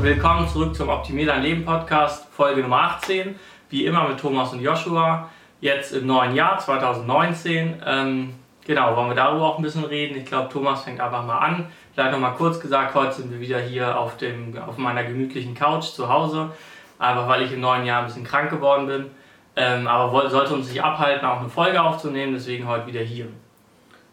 Willkommen zurück zum Optimier dein Leben Podcast, Folge Nummer 18. Wie immer mit Thomas und Joshua. Jetzt im neuen Jahr 2019. Ähm, genau, wollen wir darüber auch ein bisschen reden. Ich glaube, Thomas fängt einfach mal an. Vielleicht noch mal kurz gesagt, heute sind wir wieder hier auf, dem, auf meiner gemütlichen Couch zu Hause. Einfach weil ich im neuen Jahr ein bisschen krank geworden bin. Ähm, aber sollte uns nicht abhalten, auch eine Folge aufzunehmen. Deswegen heute wieder hier.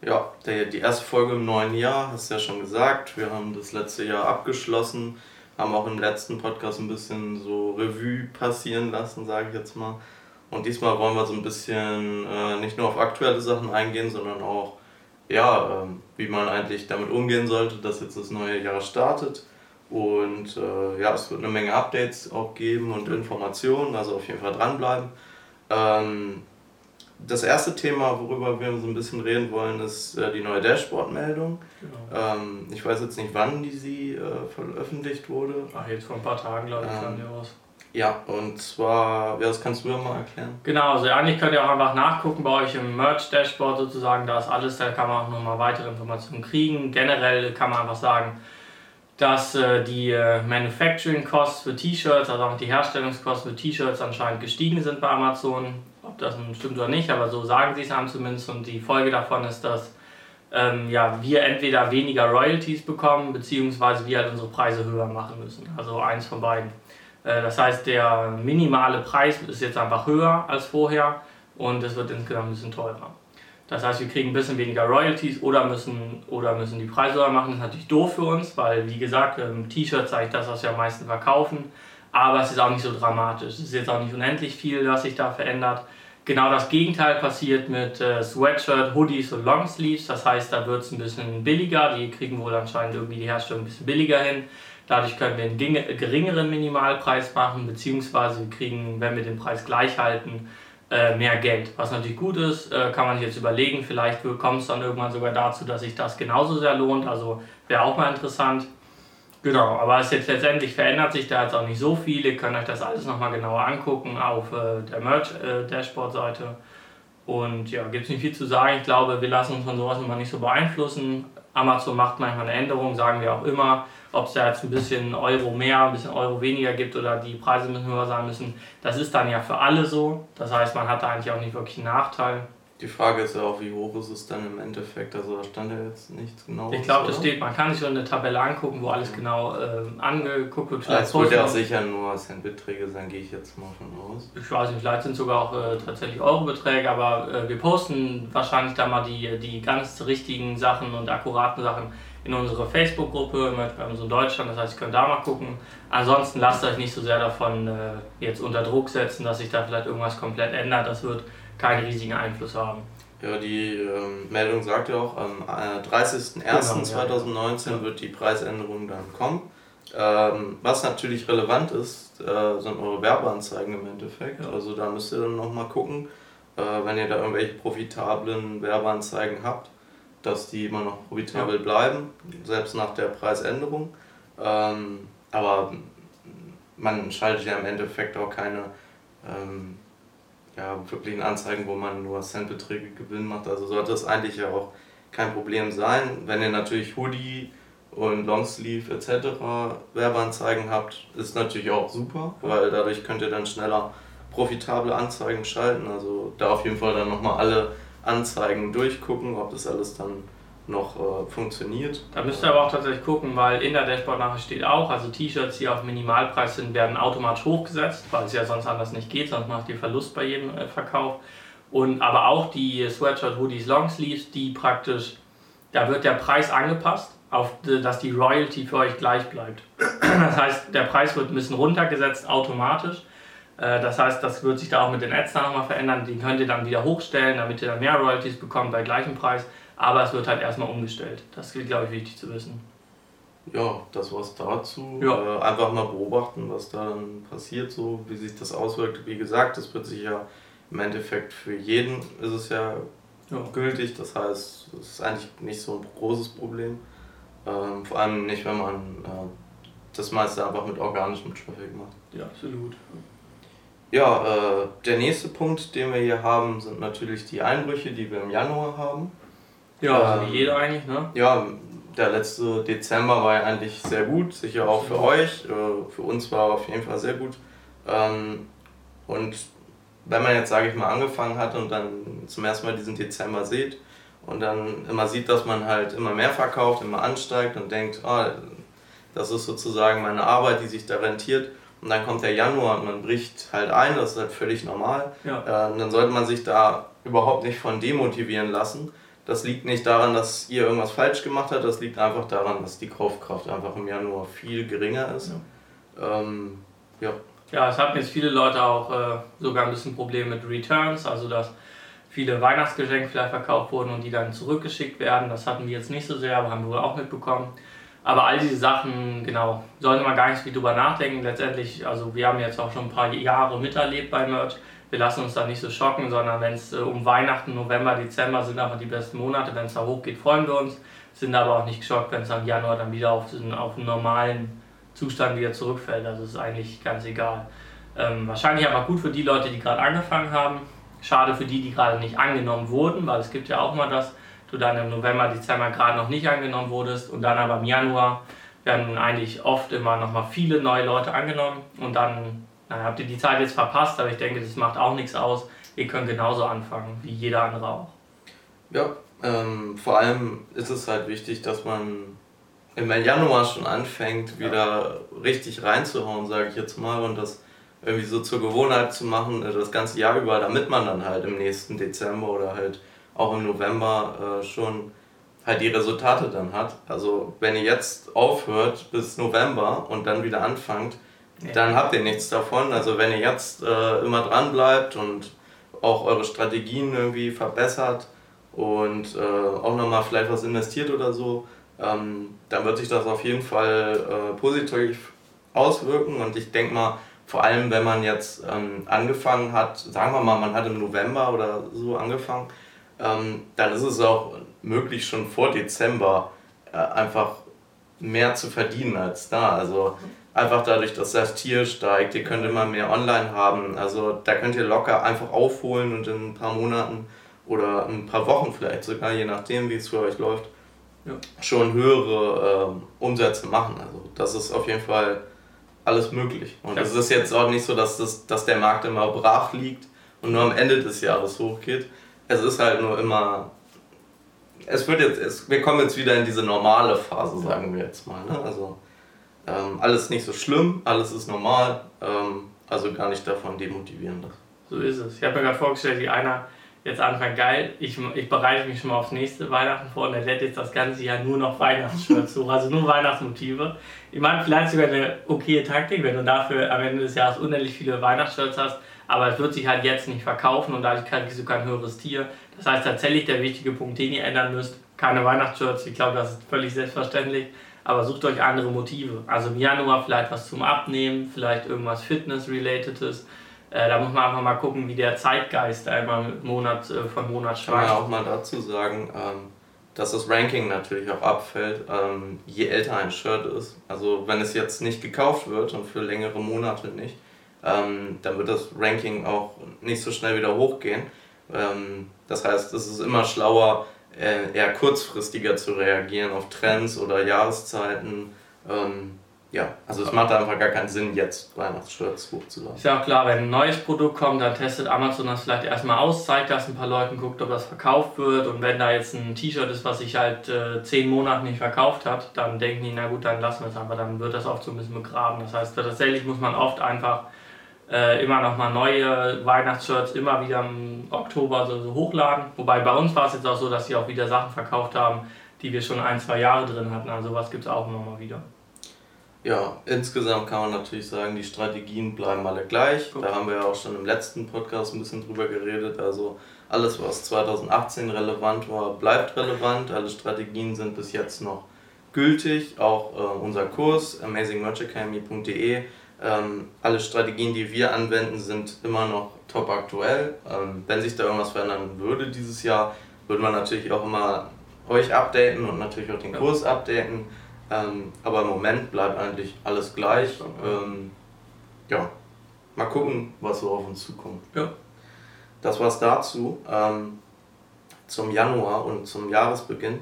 Ja, die erste Folge im neuen Jahr, hast du ja schon gesagt. Wir haben das letzte Jahr abgeschlossen haben auch im letzten Podcast ein bisschen so Revue passieren lassen, sage ich jetzt mal. Und diesmal wollen wir so ein bisschen äh, nicht nur auf aktuelle Sachen eingehen, sondern auch, ja, äh, wie man eigentlich damit umgehen sollte, dass jetzt das neue Jahr startet. Und äh, ja, es wird eine Menge Updates auch geben und Informationen, also auf jeden Fall dranbleiben. Ähm, das erste Thema, worüber wir so ein bisschen reden wollen, ist äh, die neue Dashboard-Meldung. Genau. Ähm, ich weiß jetzt nicht, wann die sie äh, veröffentlicht wurde. Ach, jetzt vor ein paar Tagen, glaube ich, ähm, kam die raus. Ja, und zwar, ja, das kannst du ja mal erklären. Genau, also eigentlich könnt ihr auch einfach nachgucken bei euch im Merch-Dashboard sozusagen, da ist alles, da kann man auch nochmal weitere Informationen kriegen. Generell kann man einfach sagen, dass äh, die äh, Manufacturing Costs für T-Shirts, also auch die Herstellungskosten für T-Shirts anscheinend gestiegen sind bei Amazon ob das nun stimmt oder nicht, aber so sagen sie es haben zumindest. Und die Folge davon ist, dass ähm, ja, wir entweder weniger Royalties bekommen, beziehungsweise wir halt unsere Preise höher machen müssen. Also eins von beiden. Äh, das heißt, der minimale Preis ist jetzt einfach höher als vorher und es wird insgesamt ein bisschen teurer. Das heißt, wir kriegen ein bisschen weniger Royalties oder müssen, oder müssen die Preise höher machen. Das ist natürlich doof für uns, weil, wie gesagt, im T-Shirt zeigt das, was wir am meisten verkaufen. Aber es ist auch nicht so dramatisch. Es ist jetzt auch nicht unendlich viel, was sich da verändert. Genau das Gegenteil passiert mit äh, Sweatshirt, Hoodies und Longsleeves. Das heißt, da wird es ein bisschen billiger. Die kriegen wohl anscheinend irgendwie die Herstellung ein bisschen billiger hin. Dadurch können wir einen geringeren Minimalpreis machen, beziehungsweise wir kriegen, wenn wir den Preis gleich halten, äh, mehr Geld. Was natürlich gut ist, äh, kann man sich jetzt überlegen. Vielleicht kommt es dann irgendwann sogar dazu, dass sich das genauso sehr lohnt. Also wäre auch mal interessant. Genau, aber es jetzt letztendlich verändert sich da jetzt auch nicht so viel. Ihr könnt euch das alles nochmal genauer angucken auf äh, der Merch-Dashboard-Seite. Äh, und ja, gibt es nicht viel zu sagen. Ich glaube, wir lassen uns von sowas immer nicht so beeinflussen. Amazon macht manchmal eine Änderung, sagen wir auch immer. Ob es da jetzt ein bisschen Euro mehr, ein bisschen Euro weniger gibt oder die Preise müssen höher sein müssen, das ist dann ja für alle so. Das heißt, man hat da eigentlich auch nicht wirklich einen Nachteil. Die Frage ist ja auch, wie hoch ist es dann im Endeffekt? Also da stand ja jetzt nichts genau. Ich glaube, das steht, man kann sich schon eine Tabelle angucken, wo alles genau äh, angeguckt wird. Vielleicht es wird ja auch sicher nur Centbeträge sein, gehe ich jetzt mal von aus. Ich weiß nicht, vielleicht sind es sogar auch äh, tatsächlich Eurobeträge, aber äh, wir posten wahrscheinlich da mal die, die ganz richtigen Sachen und akkuraten Sachen in unsere Facebook-Gruppe mit Amazon Deutschland, das heißt, ihr könnt da mal gucken. Ansonsten lasst euch nicht so sehr davon äh, jetzt unter Druck setzen, dass sich da vielleicht irgendwas komplett ändert. Das wird keinen riesigen Einfluss haben. Ja, die ähm, Meldung sagt ja auch, am äh, 30.01.2019 genau, ja. wird die Preisänderung dann kommen. Ähm, was natürlich relevant ist, äh, sind eure Werbeanzeigen im Endeffekt. Ja. Also da müsst ihr dann nochmal gucken, äh, wenn ihr da irgendwelche profitablen Werbeanzeigen habt, dass die immer noch profitabel ja. bleiben, selbst nach der Preisänderung. Ähm, aber man schaltet ja im Endeffekt auch keine ähm, ja, wirklichen Anzeigen, wo man nur Centbeträge Gewinn macht. Also sollte das eigentlich ja auch kein Problem sein. Wenn ihr natürlich Hoodie und Longsleeve etc. Werbeanzeigen habt, ist natürlich auch super, weil dadurch könnt ihr dann schneller profitable Anzeigen schalten. Also da auf jeden Fall dann nochmal alle Anzeigen durchgucken, ob das alles dann noch äh, funktioniert. Da müsst ihr aber auch tatsächlich gucken, weil in der Dashboard-Nachricht steht auch, also T-Shirts, die auf Minimalpreis sind, werden automatisch hochgesetzt, weil es ja sonst anders nicht geht, sonst macht ihr Verlust bei jedem äh, Verkauf. Und aber auch die Sweatshirt, Hoodies, Longsleeves, die praktisch, da wird der Preis angepasst, auf dass die Royalty für euch gleich bleibt. Das heißt, der Preis wird ein bisschen runtergesetzt automatisch. Äh, das heißt, das wird sich da auch mit den Ads nochmal verändern. Die könnt ihr dann wieder hochstellen, damit ihr dann mehr Royalties bekommt bei gleichem Preis. Aber es wird halt erstmal umgestellt. Das ist, glaube ich, wichtig zu wissen. Ja, das war's dazu. Ja. Äh, einfach mal beobachten, was da dann passiert, so wie sich das auswirkt. Wie gesagt, das wird sich ja im Endeffekt für jeden ist es ja, ja. gültig. Das heißt, es ist eigentlich nicht so ein großes Problem. Ähm, vor allem nicht, wenn man äh, das meiste einfach mit organischem Traffic macht. Ja, absolut. Ja, äh, der nächste Punkt, den wir hier haben, sind natürlich die Einbrüche, die wir im Januar haben. Ja, also wie jeder eigentlich, ne? Ja, der letzte Dezember war ja eigentlich sehr gut, sicher auch für euch. Äh, für uns war er auf jeden Fall sehr gut. Ähm, und wenn man jetzt, sage ich mal, angefangen hat und dann zum ersten Mal diesen Dezember sieht und dann immer sieht, dass man halt immer mehr verkauft, immer ansteigt und denkt, oh, das ist sozusagen meine Arbeit, die sich da rentiert. Und dann kommt der Januar und man bricht halt ein, das ist halt völlig normal. Ja. Äh, dann sollte man sich da überhaupt nicht von demotivieren lassen. Das liegt nicht daran, dass ihr irgendwas falsch gemacht habt, das liegt einfach daran, dass die Kaufkraft einfach im Januar viel geringer ist. Ja. Ähm, ja. Ja, es hatten jetzt viele Leute auch äh, sogar ein bisschen Probleme mit Returns, also dass viele Weihnachtsgeschenke vielleicht verkauft wurden und die dann zurückgeschickt werden. Das hatten wir jetzt nicht so sehr, aber haben wir wohl auch mitbekommen. Aber all diese Sachen, genau, sollte man gar nicht viel drüber nachdenken. Letztendlich, also wir haben jetzt auch schon ein paar Jahre miterlebt bei Merch. Wir lassen uns da nicht so schocken, sondern wenn es äh, um Weihnachten, November, Dezember sind einfach die besten Monate. Wenn es da hochgeht, freuen wir uns. Sind aber auch nicht geschockt, wenn es am Januar dann wieder auf, diesen, auf normalen Zustand wieder zurückfällt. Also ist eigentlich ganz egal. Ähm, wahrscheinlich aber gut für die Leute, die gerade angefangen haben. Schade für die, die gerade nicht angenommen wurden, weil es gibt ja auch mal, dass du dann im November, Dezember gerade noch nicht angenommen wurdest und dann aber im Januar werden eigentlich oft immer noch mal viele neue Leute angenommen und dann naja, habt ihr die Zeit jetzt verpasst, aber ich denke, das macht auch nichts aus. Ihr könnt genauso anfangen wie jeder andere auch. Ja, ähm, vor allem ist es halt wichtig, dass man im Januar schon anfängt, wieder ja. richtig reinzuhauen, sage ich jetzt mal, und das irgendwie so zur Gewohnheit zu machen, äh, das ganze Jahr über, damit man dann halt im nächsten Dezember oder halt auch im November äh, schon halt die Resultate dann hat. Also wenn ihr jetzt aufhört bis November und dann wieder anfangt. Dann habt ihr nichts davon. Also wenn ihr jetzt äh, immer dran bleibt und auch eure Strategien irgendwie verbessert und äh, auch nochmal vielleicht was investiert oder so, ähm, dann wird sich das auf jeden Fall äh, positiv auswirken. Und ich denke mal, vor allem wenn man jetzt ähm, angefangen hat, sagen wir mal, man hat im November oder so angefangen, ähm, dann ist es auch möglich, schon vor Dezember äh, einfach mehr zu verdienen als da. Also einfach dadurch, dass das Tier steigt, ihr könnt immer mehr online haben. Also da könnt ihr locker einfach aufholen und in ein paar Monaten oder ein paar Wochen vielleicht sogar, je nachdem wie es für euch läuft, ja. schon höhere äh, Umsätze machen. Also das ist auf jeden Fall alles möglich. Und es ist jetzt auch nicht so, dass, das, dass der Markt immer brach liegt und nur am Ende des Jahres hochgeht. Es ist halt nur immer. Es wird jetzt, es, wir kommen jetzt wieder in diese normale Phase, sagen wir jetzt mal. Ne? Also ähm, alles nicht so schlimm, alles ist normal, ähm, also gar nicht davon demotivieren lassen. So ist es. Ich habe mir gerade vorgestellt, wie einer jetzt anfängt, geil, ich, ich bereite mich schon mal aufs nächste Weihnachten vor und er lädt jetzt das ganze Jahr nur noch Weihnachtsshirts hoch, also nur Weihnachtsmotive. Ich meine, vielleicht sogar eine okaye Taktik, wenn du dafür am Ende des Jahres unendlich viele Weihnachtsshirts hast, aber es wird sich halt jetzt nicht verkaufen und dadurch kriegst du kein höheres Tier. Das heißt tatsächlich der wichtige Punkt, den ihr ändern müsst, keine Weihnachtsshirts, ich glaube, das ist völlig selbstverständlich, aber sucht euch andere Motive. Also im Januar vielleicht was zum Abnehmen, vielleicht irgendwas Fitness-relatedes äh, da muss man einfach mal gucken, wie der Zeitgeist einmal Monat äh, von Monat schwankt. Kann man auch mal dazu sagen, ähm, dass das Ranking natürlich auch abfällt, ähm, je älter ein Shirt ist. Also wenn es jetzt nicht gekauft wird und für längere Monate nicht, ähm, dann wird das Ranking auch nicht so schnell wieder hochgehen. Ähm, das heißt, es ist immer schlauer, eher kurzfristiger zu reagieren auf Trends oder Jahreszeiten. Ähm, ja, also es macht einfach gar keinen Sinn, jetzt Weihnachtsshirts hochzuladen. Ist ja auch klar, wenn ein neues Produkt kommt, dann testet Amazon das vielleicht erstmal aus, zeigt das ein paar Leuten, guckt, ob das verkauft wird. Und wenn da jetzt ein T-Shirt ist, was sich halt äh, zehn Monate nicht verkauft hat, dann denken die, na gut, dann lassen wir es aber dann wird das oft so ein bisschen begraben. Das heißt, tatsächlich muss man oft einfach äh, immer noch mal neue Weihnachtsshirts immer wieder im Oktober so, so hochladen. Wobei bei uns war es jetzt auch so, dass sie auch wieder Sachen verkauft haben, die wir schon ein, zwei Jahre drin hatten. Also was gibt es auch immer mal wieder. Ja, insgesamt kann man natürlich sagen, die Strategien bleiben alle gleich. Da haben wir ja auch schon im letzten Podcast ein bisschen drüber geredet. Also alles, was 2018 relevant war, bleibt relevant. Alle Strategien sind bis jetzt noch gültig. Auch äh, unser Kurs amazingmerchacademy.de. Ähm, alle Strategien, die wir anwenden, sind immer noch top aktuell. Ähm, wenn sich da irgendwas verändern würde dieses Jahr, würde man natürlich auch immer euch updaten und natürlich auch den Kurs updaten. Ähm, aber im Moment bleibt eigentlich alles gleich. Ähm, ja, mal gucken, was so auf uns zukommt. Ja. Das war's dazu. Ähm, zum Januar und zum Jahresbeginn.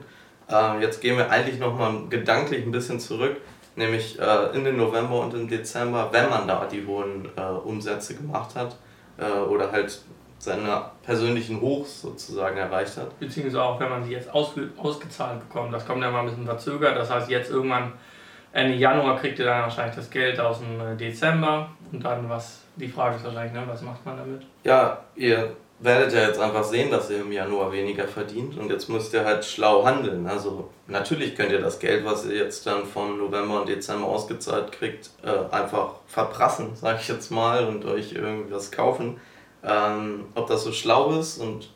Äh, jetzt gehen wir eigentlich nochmal gedanklich ein bisschen zurück, nämlich äh, in den November und im Dezember, wenn man da die hohen äh, Umsätze gemacht hat äh, oder halt seine persönlichen Hochs sozusagen erreicht hat. Beziehungsweise auch, wenn man sie jetzt aus, ausgezahlt bekommt. Das kommt ja mal ein bisschen verzögert. Das heißt, jetzt irgendwann Ende Januar kriegt ihr dann wahrscheinlich das Geld aus dem äh, Dezember und dann was, die Frage ist wahrscheinlich, ne, was macht man damit? Ja, ihr werdet ja jetzt einfach sehen, dass ihr im Januar weniger verdient und jetzt müsst ihr halt schlau handeln. Also natürlich könnt ihr das Geld, was ihr jetzt dann vom November und Dezember ausgezahlt kriegt, äh, einfach verprassen, sag ich jetzt mal, und euch irgendwas kaufen. Ähm, ob das so schlau ist und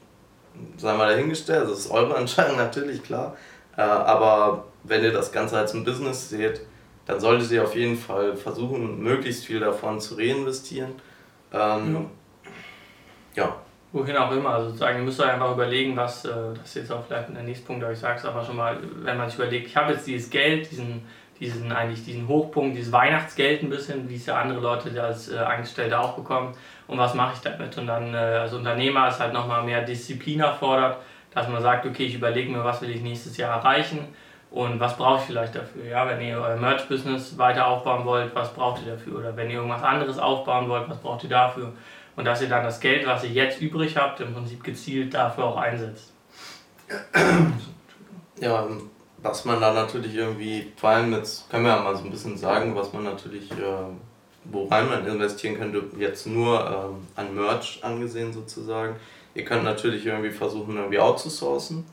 sei mal dahingestellt, das ist eure Entscheidung natürlich, klar. Äh, aber wenn ihr das Ganze als ein Business seht, dann solltet ihr auf jeden Fall versuchen, möglichst viel davon zu reinvestieren. Ähm, ja. ja. Wohin auch immer, also sozusagen, ihr müsst euch einfach überlegen, was, äh, das ist jetzt auch vielleicht der nächste Punkt, aber ich sage es einfach schon mal, wenn man sich überlegt, ich habe jetzt dieses Geld, diesen, diesen eigentlich diesen Hochpunkt, dieses Weihnachtsgeld ein bisschen, wie es ja andere Leute als äh, Angestellte auch bekommen, und was mache ich damit? Und dann äh, als Unternehmer ist halt nochmal mehr Disziplin erfordert, dass man sagt, okay, ich überlege mir, was will ich nächstes Jahr erreichen und was brauche ich vielleicht dafür. Ja, wenn ihr euer Merch-Business weiter aufbauen wollt, was braucht ihr dafür? Oder wenn ihr irgendwas anderes aufbauen wollt, was braucht ihr dafür? Und dass ihr dann das Geld, was ihr jetzt übrig habt, im Prinzip gezielt dafür auch einsetzt. Ja, was man da natürlich irgendwie, vor allem jetzt können wir ja mal so ein bisschen sagen, was man natürlich, äh, woran man investieren könnte, jetzt nur ähm, an Merch angesehen sozusagen. Ihr könnt natürlich irgendwie versuchen, irgendwie outzusourcen.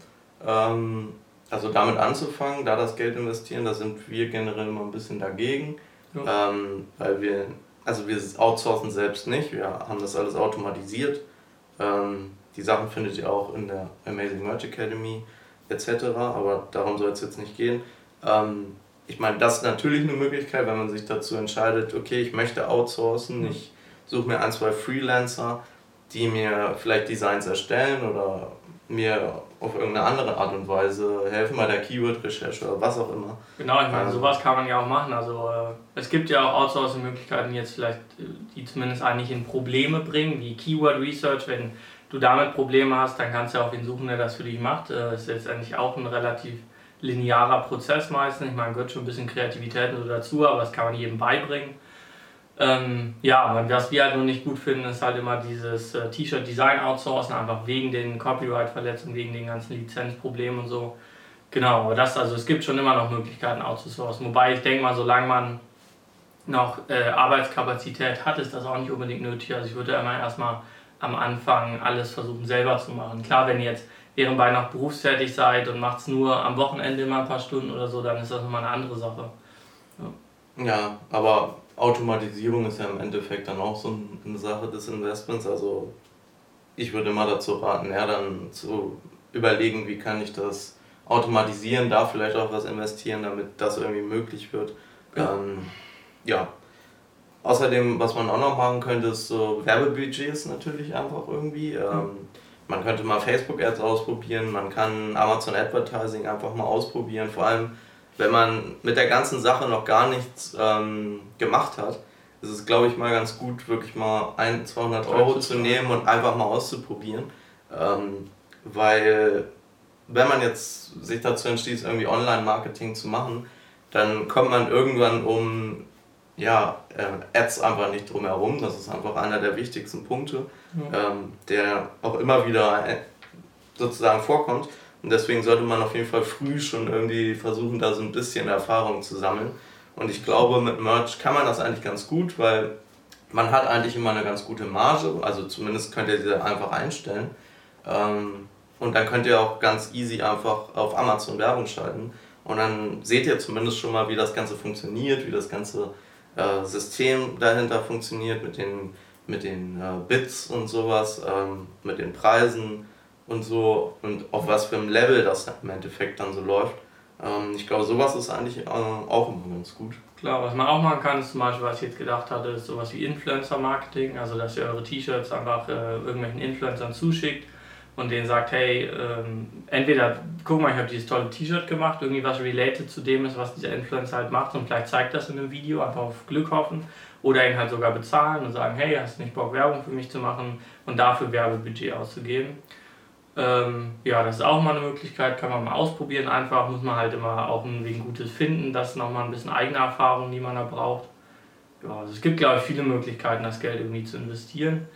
Ähm, also damit anzufangen, da das Geld investieren, da sind wir generell immer ein bisschen dagegen. Ja. Ähm, weil wir, also wir outsourcen selbst nicht, wir haben das alles automatisiert. Ähm, die Sachen findet ihr auch in der Amazing Merch Academy etc., aber darum soll es jetzt nicht gehen. Ähm, ich meine, das ist natürlich eine Möglichkeit, wenn man sich dazu entscheidet, okay, ich möchte outsourcen, mhm. ich suche mir ein, zwei Freelancer, die mir vielleicht Designs erstellen oder mir auf irgendeine andere Art und Weise helfen bei der Keyword-Recherche oder was auch immer. Genau, ich meine, ähm, sowas kann man ja auch machen. Also äh, es gibt ja auch Outsourcing-Möglichkeiten jetzt vielleicht, äh, die zumindest eigentlich in Probleme bringen, wie Keyword-Research. Wenn du damit Probleme hast, dann kannst du ja auch wen suchen, der das für dich macht. Das äh, ist letztendlich auch ein relativ linearer Prozess meistens. Ich meine, gehört schon ein bisschen Kreativität so dazu, aber das kann man jedem beibringen. Ähm, ja, was wir halt nur nicht gut finden, ist halt immer dieses äh, T-Shirt-Design outsourcen, einfach wegen den Copyright-Verletzungen, wegen den ganzen Lizenzproblemen und so. Genau, aber das, also es gibt schon immer noch Möglichkeiten outzusourcen. Wobei ich denke mal, solange man noch äh, Arbeitskapazität hat, ist das auch nicht unbedingt nötig. Also ich würde immer erstmal am Anfang alles versuchen selber zu machen. Klar, wenn ihr jetzt nebenbei noch berufstätig seid und macht es nur am Wochenende immer ein paar Stunden oder so, dann ist das nochmal eine andere Sache. Ja, ja aber Automatisierung ist ja im Endeffekt dann auch so eine Sache des Investments. Also ich würde mal dazu raten, ja, dann zu überlegen, wie kann ich das automatisieren, da vielleicht auch was investieren, damit das irgendwie möglich wird. Ja. Ähm, ja. Außerdem, was man auch noch machen könnte, ist so Werbebudgets natürlich einfach irgendwie. Ähm, man könnte mal Facebook-Ads ausprobieren, man kann Amazon Advertising einfach mal ausprobieren, vor allem wenn man mit der ganzen Sache noch gar nichts ähm, gemacht hat, ist es, glaube ich, mal ganz gut, wirklich mal ein, 200 Euro zu nehmen und einfach mal auszuprobieren. Ähm, weil, wenn man jetzt sich dazu entschließt, irgendwie Online-Marketing zu machen, dann kommt man irgendwann um ja, äh, Ads einfach nicht drum herum. Das ist einfach einer der wichtigsten Punkte, ja. ähm, der auch immer wieder äh, sozusagen vorkommt. Und deswegen sollte man auf jeden Fall früh schon irgendwie versuchen, da so ein bisschen Erfahrung zu sammeln. Und ich glaube, mit Merch kann man das eigentlich ganz gut, weil man hat eigentlich immer eine ganz gute Marge. Also zumindest könnt ihr diese einfach einstellen. Ähm, und dann könnt ihr auch ganz easy einfach auf Amazon Werbung schalten. Und dann seht ihr zumindest schon mal, wie das Ganze funktioniert, wie das ganze äh, System dahinter funktioniert mit den, mit den äh, Bits und sowas, ähm, mit den Preisen und so und auf was für einem Level das im Endeffekt dann so läuft. Ähm, ich glaube, sowas ist eigentlich äh, auch immer ganz gut. Klar, was man auch machen kann, ist zum Beispiel, was ich jetzt gedacht hatte, ist sowas wie Influencer-Marketing, also dass ihr eure T-Shirts einfach äh, irgendwelchen Influencern zuschickt und denen sagt, hey, ähm, entweder guck mal, ich habe dieses tolle T-Shirt gemacht, irgendwie was related zu dem ist, was dieser Influencer halt macht und vielleicht zeigt das in einem Video, einfach auf Glück hoffen oder ihn halt sogar bezahlen und sagen, hey, hast du nicht Bock Werbung für mich zu machen und dafür Werbebudget auszugeben. Ähm, ja, das ist auch mal eine Möglichkeit, kann man mal ausprobieren. Einfach muss man halt immer auch ein wenig Gutes finden. Das ist nochmal ein bisschen eigene Erfahrung, die man da braucht. Ja, also es gibt, glaube ich, viele Möglichkeiten, das Geld irgendwie zu investieren.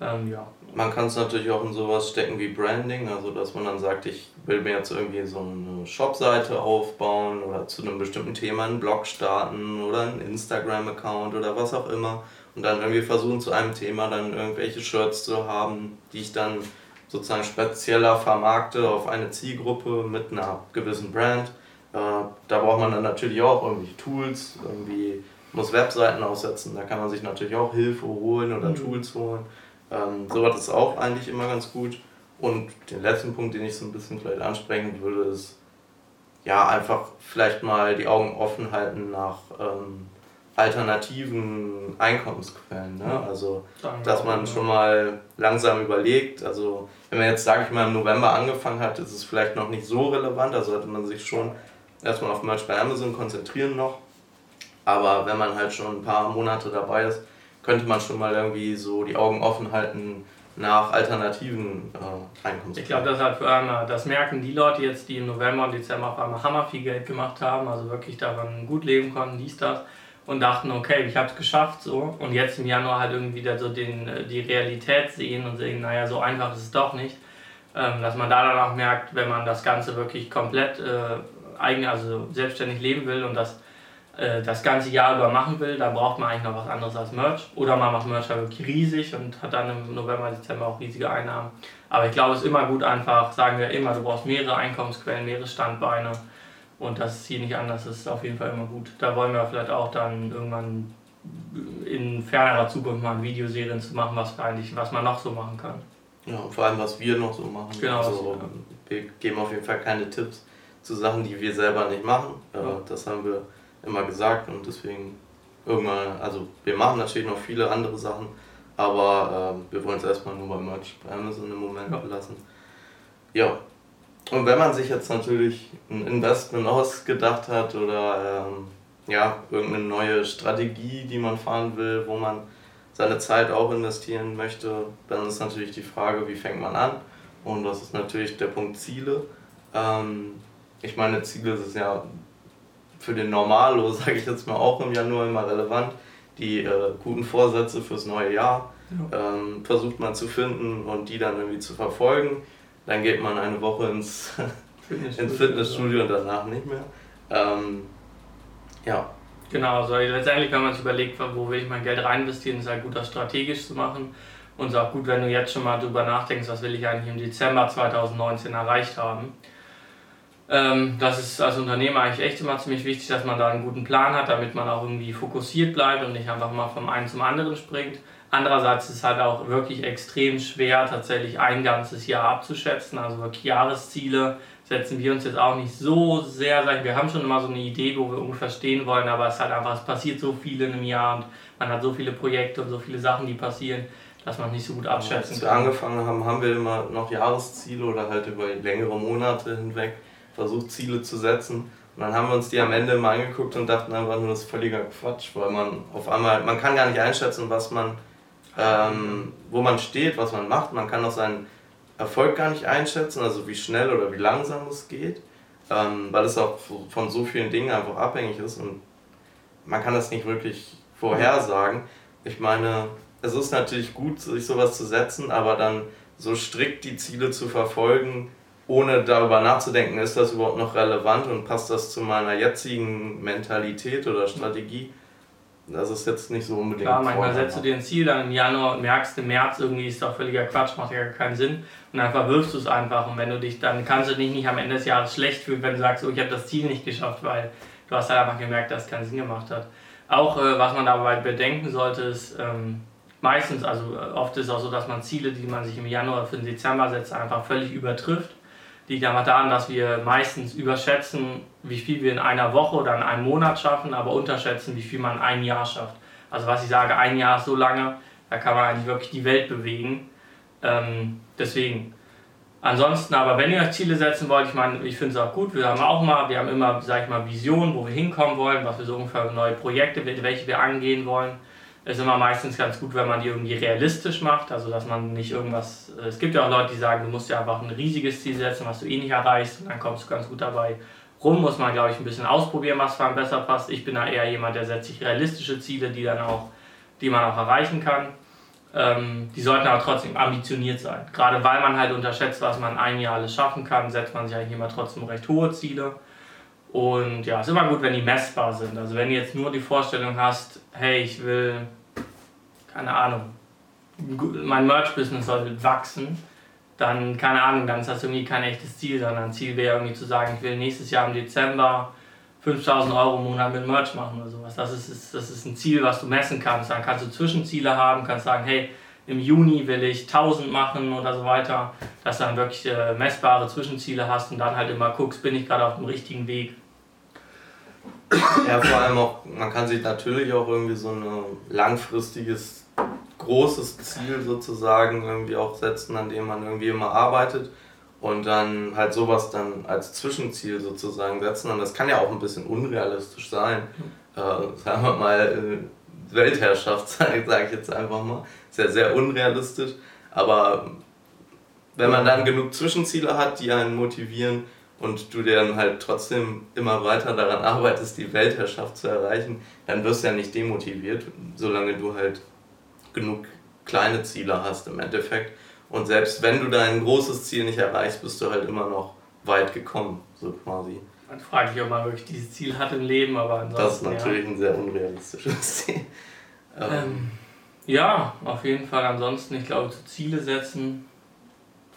Ähm, ja. Man kann es natürlich auch in sowas stecken wie Branding, also dass man dann sagt, ich will mir jetzt irgendwie so eine Shopseite aufbauen oder zu einem bestimmten Thema einen Blog starten oder einen Instagram-Account oder was auch immer und dann irgendwie versuchen zu einem Thema dann irgendwelche Shirts zu haben, die ich dann sozusagen spezieller vermarkte auf eine Zielgruppe mit einer gewissen Brand. Äh, da braucht man dann natürlich auch irgendwie Tools, irgendwie muss Webseiten aufsetzen, da kann man sich natürlich auch Hilfe holen oder mhm. Tools holen. Ähm, sowas ist auch eigentlich immer ganz gut. Und den letzten Punkt, den ich so ein bisschen vielleicht ansprechen würde, ist ja einfach vielleicht mal die Augen offen halten nach ähm, alternativen Einkommensquellen. Ne? Also, dass man schon mal langsam überlegt. Also, wenn man jetzt, sage ich mal, im November angefangen hat, ist es vielleicht noch nicht so relevant. Da sollte man sich schon erstmal auf Merch bei Amazon konzentrieren noch. Aber wenn man halt schon ein paar Monate dabei ist, könnte man schon mal irgendwie so die Augen offen halten nach alternativen äh, Einkommensquellen. Ich glaube, das hat für einmal, das merken die Leute jetzt, die im November und Dezember auf einmal hammer viel Geld gemacht haben, also wirklich daran gut leben konnten, dies, das und dachten, okay, ich habe es geschafft so und jetzt im Januar halt irgendwie wieder so den, äh, die Realität sehen und sehen, naja, so einfach ist es doch nicht. Ähm, dass man da dann auch merkt, wenn man das Ganze wirklich komplett äh, eigen, also selbstständig leben will und das äh, das ganze Jahr über machen will, dann braucht man eigentlich noch was anderes als Merch. Oder man macht Merch halt wirklich riesig und hat dann im November, Dezember auch riesige Einnahmen. Aber ich glaube, es ist immer gut einfach, sagen wir immer, du brauchst mehrere Einkommensquellen, mehrere Standbeine und das ist hier nicht anders, das ist auf jeden Fall immer gut. Da wollen wir vielleicht auch dann irgendwann in fernerer Zukunft mal Videoserien zu machen, was, eigentlich, was man noch so machen kann. Ja, und vor allem, was wir noch so machen. Genau. Also, wir geben auf jeden Fall keine Tipps zu Sachen, die wir selber nicht machen. Ja. Das haben wir immer gesagt und deswegen irgendwann, also wir machen natürlich noch viele andere Sachen, aber äh, wir wollen es erstmal nur bei Merch bei Amazon im Moment ja. lassen. Ja, und wenn man sich jetzt natürlich ein Investment ausgedacht hat oder ähm, ja, irgendeine neue Strategie, die man fahren will, wo man seine Zeit auch investieren möchte, dann ist natürlich die Frage, wie fängt man an? Und das ist natürlich der Punkt Ziele. Ähm, ich meine, Ziele ist ja für den Normalo, sage ich jetzt mal, auch im Januar immer relevant. Die äh, guten Vorsätze fürs neue Jahr ja. ähm, versucht man zu finden und die dann irgendwie zu verfolgen dann geht man eine Woche ins Fitnessstudio, ins Fitnessstudio und danach nicht mehr. Ähm, ja. Genau, also letztendlich, wenn man sich überlegt, wo will ich mein Geld reinvestieren, ist es halt gut, das strategisch zu machen. Und es ist auch gut, wenn du jetzt schon mal drüber nachdenkst, was will ich eigentlich im Dezember 2019 erreicht haben. Ähm, das ist als Unternehmer eigentlich echt immer ziemlich wichtig, dass man da einen guten Plan hat, damit man auch irgendwie fokussiert bleibt und nicht einfach mal vom einen zum anderen springt. Andererseits ist es halt auch wirklich extrem schwer, tatsächlich ein ganzes Jahr abzuschätzen. Also wirklich Jahresziele setzen wir uns jetzt auch nicht so sehr. Wir haben schon immer so eine Idee, wo wir ungefähr stehen wollen, aber es ist halt einfach, es passiert so viel in einem Jahr und man hat so viele Projekte und so viele Sachen, die passieren, dass man nicht so gut abschätzen kann. Als wir angefangen haben, haben wir immer noch Jahresziele oder halt über längere Monate hinweg versucht, Ziele zu setzen. Und dann haben wir uns die am Ende mal angeguckt und dachten einfach nur, das ist völliger Quatsch, weil man auf einmal, man kann gar nicht einschätzen, was man ähm, wo man steht, was man macht. Man kann auch seinen Erfolg gar nicht einschätzen, also wie schnell oder wie langsam es geht, ähm, weil es auch von so vielen Dingen einfach abhängig ist und man kann das nicht wirklich vorhersagen. Ich meine, es ist natürlich gut, sich sowas zu setzen, aber dann so strikt die Ziele zu verfolgen, ohne darüber nachzudenken, ist das überhaupt noch relevant und passt das zu meiner jetzigen Mentalität oder Strategie, das ist jetzt nicht so unbedingt. Klar, manchmal setzt du dir ein Ziel dann im Januar und merkst im März irgendwie ist doch völliger Quatsch, macht ja gar keinen Sinn. Und dann verwirfst du es einfach. Und wenn du dich, dann kannst du dich nicht am Ende des Jahres schlecht fühlen, wenn du sagst, oh, ich habe das Ziel nicht geschafft, weil du hast halt einfach gemerkt, dass es keinen Sinn gemacht hat. Auch äh, was man dabei bedenken sollte, ist ähm, meistens, also äh, oft ist es auch so, dass man Ziele, die man sich im Januar für den Dezember setzt, einfach völlig übertrifft liegt einfach daran, dass wir meistens überschätzen, wie viel wir in einer Woche oder in einem Monat schaffen, aber unterschätzen, wie viel man in einem Jahr schafft. Also was ich sage, ein Jahr ist so lange, da kann man eigentlich wirklich die Welt bewegen. Ähm, deswegen. Ansonsten aber, wenn ihr euch Ziele setzen wollt, ich meine, ich finde es auch gut, wir haben auch mal, wir haben immer, sag ich mal, Visionen, wo wir hinkommen wollen, was wir so ungefähr neue Projekte, welche wir angehen wollen. Ist immer meistens ganz gut, wenn man die irgendwie realistisch macht, also dass man nicht irgendwas, äh, es gibt ja auch Leute, die sagen, du musst ja einfach ein riesiges Ziel setzen, was du eh nicht erreichst und dann kommst du ganz gut dabei rum, muss man glaube ich ein bisschen ausprobieren, was für einen besser passt. Ich bin da eher jemand, der setzt sich realistische Ziele, die dann auch, die man auch erreichen kann. Ähm, die sollten aber trotzdem ambitioniert sein. Gerade weil man halt unterschätzt, was man ein Jahr alles schaffen kann, setzt man sich eigentlich immer trotzdem recht hohe Ziele. Und ja, es ist immer gut, wenn die messbar sind. Also wenn du jetzt nur die Vorstellung hast, hey, ich will, keine Ahnung, mein Merch-Business soll wachsen, dann, keine Ahnung, dann ist das irgendwie kein echtes Ziel, sondern Ziel wäre irgendwie zu sagen, ich will nächstes Jahr im Dezember 5000 Euro im Monat mit Merch machen oder sowas. Das ist, das ist ein Ziel, was du messen kannst. Dann kannst du Zwischenziele haben, kannst sagen, hey, im Juni will ich 1000 machen oder so weiter, dass du dann wirklich äh, messbare Zwischenziele hast und dann halt immer guckst, bin ich gerade auf dem richtigen Weg. Ja, vor allem auch, man kann sich natürlich auch irgendwie so ein langfristiges, großes Ziel sozusagen irgendwie auch setzen, an dem man irgendwie immer arbeitet und dann halt sowas dann als Zwischenziel sozusagen setzen. Und das kann ja auch ein bisschen unrealistisch sein. Äh, sagen wir mal, äh, Weltherrschaft, sage ich jetzt einfach mal. Ist ja sehr unrealistisch. Aber wenn man dann genug Zwischenziele hat, die einen motivieren, und du dann halt trotzdem immer weiter daran arbeitest, die Weltherrschaft zu erreichen, dann wirst du ja nicht demotiviert, solange du halt genug kleine Ziele hast im Endeffekt. Und selbst wenn du dein großes Ziel nicht erreichst, bist du halt immer noch weit gekommen, so quasi. Man fragt sich, ob man wirklich dieses Ziel hat im Leben, aber ansonsten. Das ist natürlich ja. ein sehr unrealistisches Ziel. Ähm, ähm, ja, auf jeden Fall. Ansonsten, ich glaube, zu Ziele setzen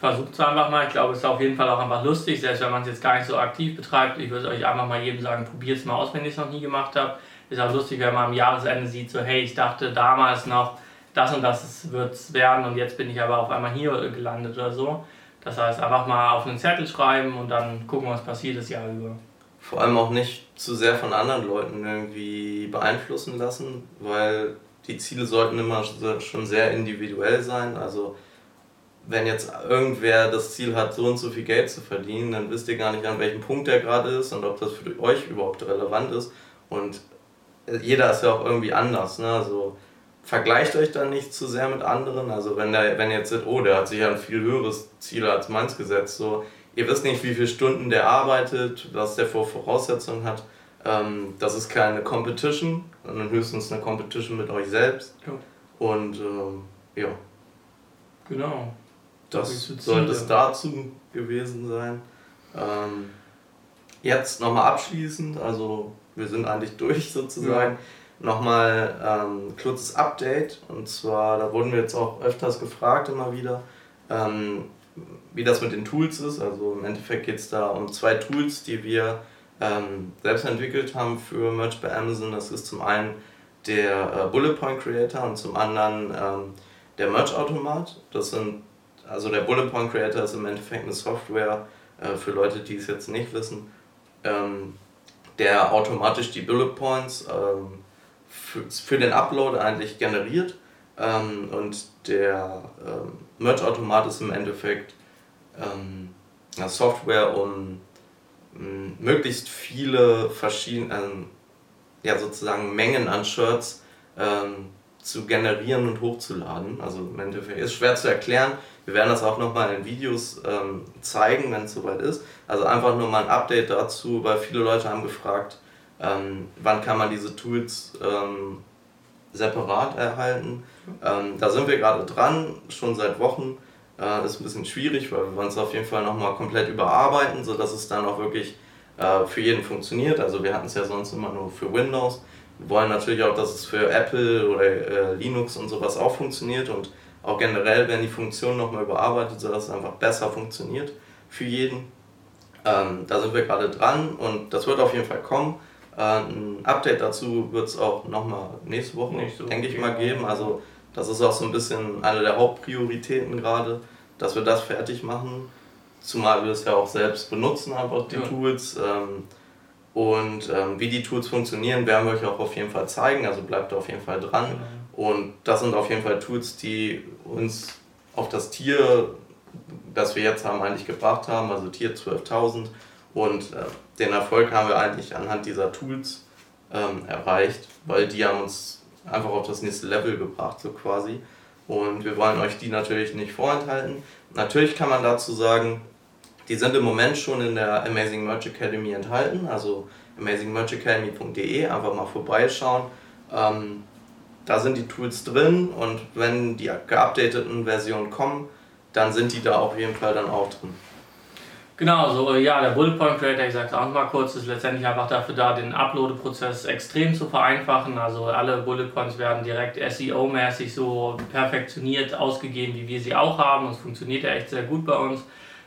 versucht es einfach mal. Ich glaube, es ist auf jeden Fall auch einfach lustig, selbst wenn man es jetzt gar nicht so aktiv betreibt. Ich würde euch einfach mal jedem sagen, probiert es mal aus, wenn ihr es noch nie gemacht habt. Ist auch lustig, wenn man am Jahresende sieht, so hey, ich dachte damals noch, das und das wird es werden und jetzt bin ich aber auf einmal hier gelandet oder so. Das heißt, einfach mal auf einen Zettel schreiben und dann gucken, was passiert das Jahr über. Vor allem auch nicht zu sehr von anderen Leuten irgendwie beeinflussen lassen, weil die Ziele sollten immer schon sehr individuell sein. Also wenn jetzt irgendwer das Ziel hat, so und so viel Geld zu verdienen, dann wisst ihr gar nicht, an welchem Punkt der gerade ist und ob das für euch überhaupt relevant ist. Und jeder ist ja auch irgendwie anders. Ne? Also vergleicht euch dann nicht zu sehr mit anderen. Also wenn der, wenn ihr jetzt seht, oh, der hat sich ja ein viel höheres Ziel als meins gesetzt, so ihr wisst nicht, wie viele Stunden der arbeitet, was der vor Voraussetzungen hat. Ähm, das ist keine Competition, sondern höchstens eine Competition mit euch selbst. Ja. Und ähm, ja. Genau. Das sollte es dazu gewesen sein. Ähm, jetzt nochmal abschließend, also wir sind eigentlich durch sozusagen. Ja. Nochmal ähm, kurzes Update und zwar, da wurden wir jetzt auch öfters gefragt immer wieder, ähm, wie das mit den Tools ist. Also im Endeffekt geht es da um zwei Tools, die wir ähm, selbst entwickelt haben für Merch bei Amazon. Das ist zum einen der äh, Bullet Point Creator und zum anderen ähm, der Merch Automat. Das sind also der Bullet Point Creator ist im Endeffekt eine Software äh, für Leute, die es jetzt nicht wissen, ähm, der automatisch die Bullet Points ähm, für, für den Upload eigentlich generiert. Ähm, und der ähm, Merch-Automat ist im Endeffekt ähm, eine Software, um möglichst viele verschiedene, ähm, ja sozusagen Mengen an Shirts ähm, zu generieren und hochzuladen. Also im Endeffekt ist schwer zu erklären. Wir werden das auch nochmal in Videos ähm, zeigen, wenn es soweit ist. Also einfach nur mal ein Update dazu, weil viele Leute haben gefragt, ähm, wann kann man diese Tools ähm, separat erhalten. Ähm, da sind wir gerade dran, schon seit Wochen. Äh, ist ein bisschen schwierig, weil wir wollen es auf jeden Fall nochmal komplett überarbeiten, sodass es dann auch wirklich äh, für jeden funktioniert. Also wir hatten es ja sonst immer nur für Windows. Wir wollen natürlich auch, dass es für Apple oder äh, Linux und sowas auch funktioniert und auch generell werden die Funktionen nochmal überarbeitet, sodass es einfach besser funktioniert für jeden. Ähm, da sind wir gerade dran und das wird auf jeden Fall kommen. Äh, ein Update dazu wird es auch nochmal nächste Woche, nächste Woche denke ich mal, geben. Also das ist auch so ein bisschen eine der Hauptprioritäten gerade, dass wir das fertig machen. Zumal wir es ja auch selbst benutzen, einfach die ja. Tools. Ähm, und ähm, wie die Tools funktionieren, werden wir euch auch auf jeden Fall zeigen. Also bleibt auf jeden Fall dran. Genau. Und das sind auf jeden Fall Tools, die uns auf das Tier, das wir jetzt haben, eigentlich gebracht haben, also Tier 12.000. Und äh, den Erfolg haben wir eigentlich anhand dieser Tools ähm, erreicht, weil die haben uns einfach auf das nächste Level gebracht, so quasi. Und wir wollen euch die natürlich nicht vorenthalten. Natürlich kann man dazu sagen, die sind im Moment schon in der Amazing Merch Academy enthalten, also amazingmerchacademy.de, einfach mal vorbeischauen. Ähm, da sind die Tools drin und wenn die geupdateten Versionen kommen, dann sind die da auf jeden Fall dann auch drin. Genau, so ja, der Bullet Point Creator, ich sage es auch mal kurz, ist letztendlich einfach dafür da, den Upload-Prozess extrem zu vereinfachen. Also alle Bullet Points werden direkt SEO-mäßig so perfektioniert ausgegeben, wie wir sie auch haben. Es funktioniert ja echt sehr gut bei uns.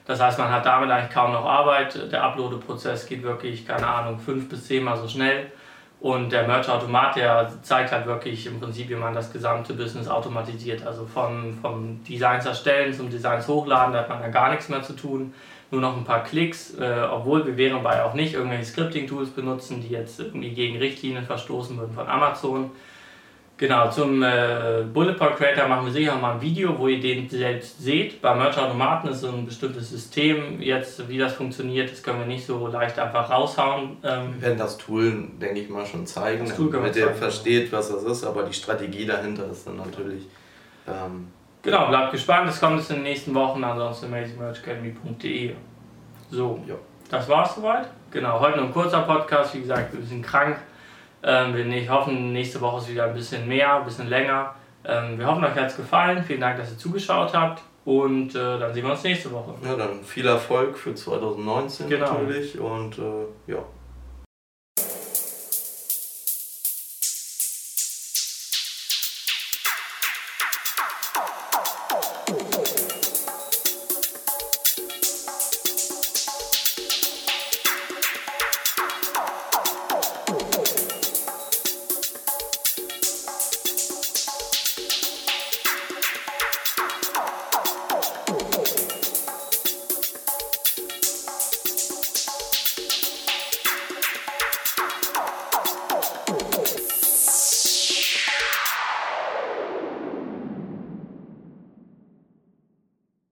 Das heißt, man hat damit eigentlich kaum noch Arbeit. Der Upload-Prozess geht wirklich, keine Ahnung, fünf bis zehnmal so schnell. Und der Merch-Automat, der zeigt halt wirklich im Prinzip, wie man das gesamte Business automatisiert. Also von, vom Designs erstellen zum Designs hochladen, da hat man dann gar nichts mehr zu tun nur noch ein paar Klicks, äh, obwohl wir wären bei auch nicht irgendwelche Scripting-Tools benutzen, die jetzt irgendwie gegen Richtlinien verstoßen würden von Amazon. Genau, zum äh, Bullet Point Creator machen wir sicher mal ein Video, wo ihr den selbst seht. Bei Merch Automaten ist so ein bestimmtes System. Jetzt, wie das funktioniert, das können wir nicht so leicht einfach raushauen. Ähm, wir werden das Tool, denke ich mal, schon zeigen, damit ihr versteht, was das ist, aber die Strategie dahinter ist dann natürlich. Ähm, Genau, bleibt gespannt, es kommt es in den nächsten Wochen, ansonsten amazingmerchacademy.de. So, ja. das war's soweit. Genau, heute nur ein kurzer Podcast, wie gesagt, wir sind krank. Ähm, wir hoffen, nächste Woche ist wieder ein bisschen mehr, ein bisschen länger. Ähm, wir hoffen, euch hat es gefallen. Vielen Dank, dass ihr zugeschaut habt. Und äh, dann sehen wir uns nächste Woche. Ja, dann viel Erfolg für 2019 genau. natürlich. Und äh, ja.